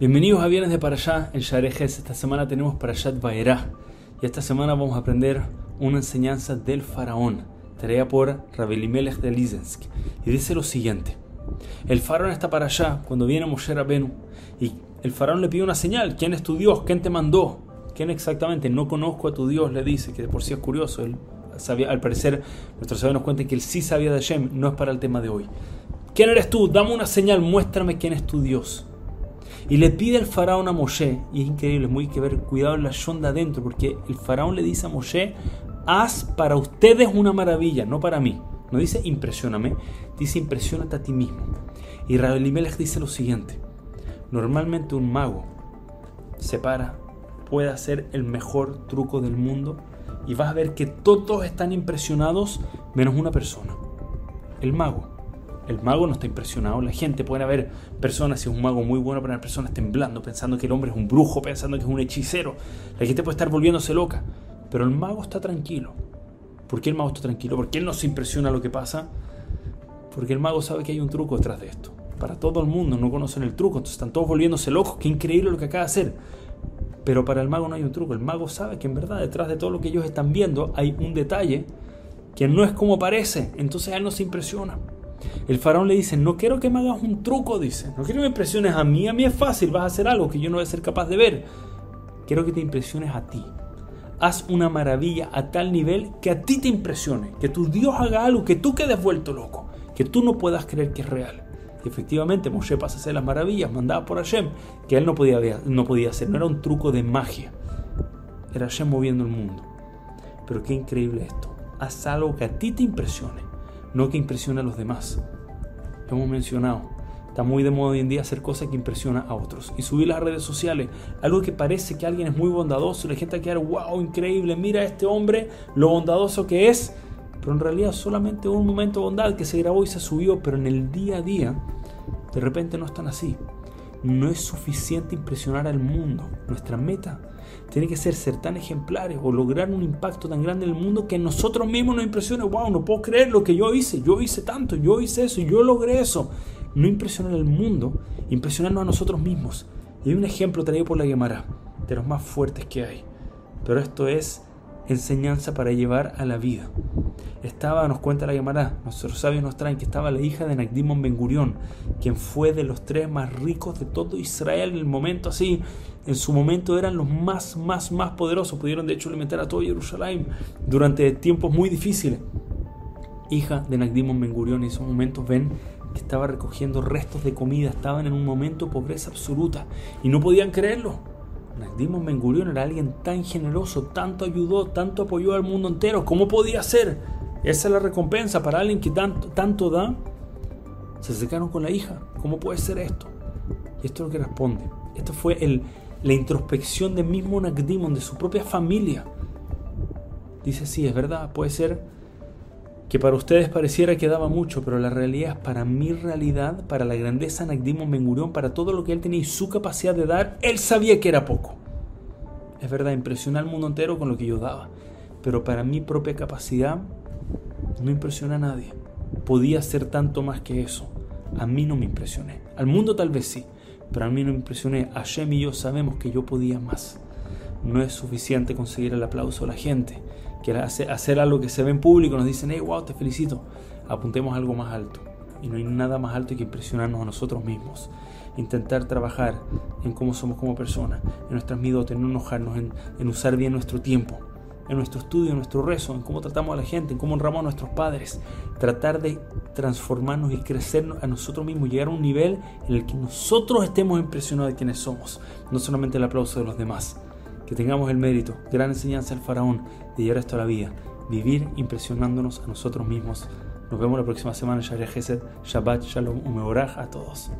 Bienvenidos a Viernes de Parashá en Sharejes. Esta semana tenemos Parashat Vaerá y esta semana vamos a aprender una enseñanza del faraón, traída por Rabelimelech de Lizensk. Y dice lo siguiente: El faraón está para allá cuando viene Moshe Rabenu y el faraón le pide una señal: ¿Quién es tu Dios? ¿Quién te mandó? ¿Quién exactamente? No conozco a tu Dios, le dice, que por sí es curioso. Al parecer, nuestros sabios nos cuentan que él sí sabía de Hashem, no es para el tema de hoy. ¿Quién eres tú? Dame una señal, muéstrame quién es tu Dios. Y le pide el faraón a Moshe, y es increíble, muy que ver, cuidado en la yonda adentro, porque el faraón le dice a Moshe, haz para ustedes una maravilla, no para mí. No dice impresioname, dice impresionate a ti mismo. Y Rabelimelech dice lo siguiente, normalmente un mago se para, puede hacer el mejor truco del mundo, y vas a ver que todos están impresionados menos una persona, el mago. El mago no está impresionado. La gente puede haber personas, si es un mago muy bueno, para haber personas temblando, pensando que el hombre es un brujo, pensando que es un hechicero. La gente puede estar volviéndose loca. Pero el mago está tranquilo. ¿Por qué el mago está tranquilo? ¿Por qué él no se impresiona lo que pasa? Porque el mago sabe que hay un truco detrás de esto. Para todo el mundo no conocen el truco, entonces están todos volviéndose locos. Qué increíble lo que acaba de hacer. Pero para el mago no hay un truco. El mago sabe que en verdad detrás de todo lo que ellos están viendo hay un detalle que no es como parece. Entonces él no se impresiona. El faraón le dice, no quiero que me hagas un truco, dice. No quiero que me impresiones a mí, a mí es fácil, vas a hacer algo que yo no voy a ser capaz de ver. Quiero que te impresiones a ti. Haz una maravilla a tal nivel que a ti te impresione, que tu Dios haga algo, que tú quedes vuelto loco, que tú no puedas creer que es real. Y efectivamente Moshe pasa a hacer las maravillas mandadas por Hashem, que él no podía, no podía hacer, no era un truco de magia. Era Hashem moviendo el mundo. Pero qué increíble esto. Haz algo que a ti te impresione no que impresione a los demás. Lo hemos mencionado. Está muy de moda hoy en día hacer cosas que impresionan a otros. Y subir las redes sociales, algo que parece que alguien es muy bondadoso, la gente va a quedar, wow, increíble, mira a este hombre, lo bondadoso que es. Pero en realidad solamente un momento de bondad que se grabó y se subió, pero en el día a día, de repente no están así. No es suficiente impresionar al mundo. Nuestra meta tiene que ser ser tan ejemplares o lograr un impacto tan grande en el mundo que nosotros mismos nos impresione. Wow, no puedo creer lo que yo hice. Yo hice tanto, yo hice eso, yo logré eso. No impresionar al mundo, impresionarnos a nosotros mismos. Y hay un ejemplo traído por la Gemara, de los más fuertes que hay. Pero esto es enseñanza para llevar a la vida. Estaba, nos cuenta la Gemara, nuestros sabios nos traen que estaba la hija de Nagdimon Ben Gurion, quien fue de los tres más ricos de todo Israel en el momento así. En su momento eran los más, más, más poderosos. Pudieron de hecho alimentar a todo Jerusalén durante tiempos muy difíciles. Hija de Nagdimon Ben Gurion, en esos momentos ven que estaba recogiendo restos de comida, estaban en un momento de pobreza absoluta y no podían creerlo Nagdimon Ben era alguien tan generoso, tanto ayudó, tanto apoyó al mundo entero. ¿Cómo podía ser? Esa es la recompensa para alguien que tanto, tanto da. Se acercaron con la hija. ¿Cómo puede ser esto? Y esto es lo que responde. Esto fue el, la introspección del mismo Nagdimon, de su propia familia. Dice, sí, es verdad, puede ser que para ustedes pareciera que daba mucho, pero la realidad es para mi realidad, para la grandeza de Nagdimon Ben para todo lo que él tenía y su capacidad de dar, él sabía que era poco. Es verdad, impresiona al mundo entero con lo que yo daba, pero para mi propia capacidad no impresiona a nadie. Podía ser tanto más que eso. A mí no me impresioné. Al mundo tal vez sí, pero a mí no me impresioné. Hashem y yo sabemos que yo podía más. No es suficiente conseguir el aplauso de la gente que hacer algo que se ve en público, nos dicen, hey, wow, te felicito. Apuntemos algo más alto. Y no hay nada más alto que impresionarnos a nosotros mismos. Intentar trabajar en cómo somos como personas, en nuestras midotes, en no enojarnos, en, en usar bien nuestro tiempo, en nuestro estudio, en nuestro rezo, en cómo tratamos a la gente, en cómo honramos a nuestros padres. Tratar de transformarnos y crecer a nosotros mismos, llegar a un nivel en el que nosotros estemos impresionados de quienes somos, no solamente el aplauso de los demás que tengamos el mérito, gran enseñanza del faraón, de llevar esto a la vida, vivir impresionándonos a nosotros mismos. Nos vemos la próxima semana en Shari Shabbat Shalom Umeoraj a todos.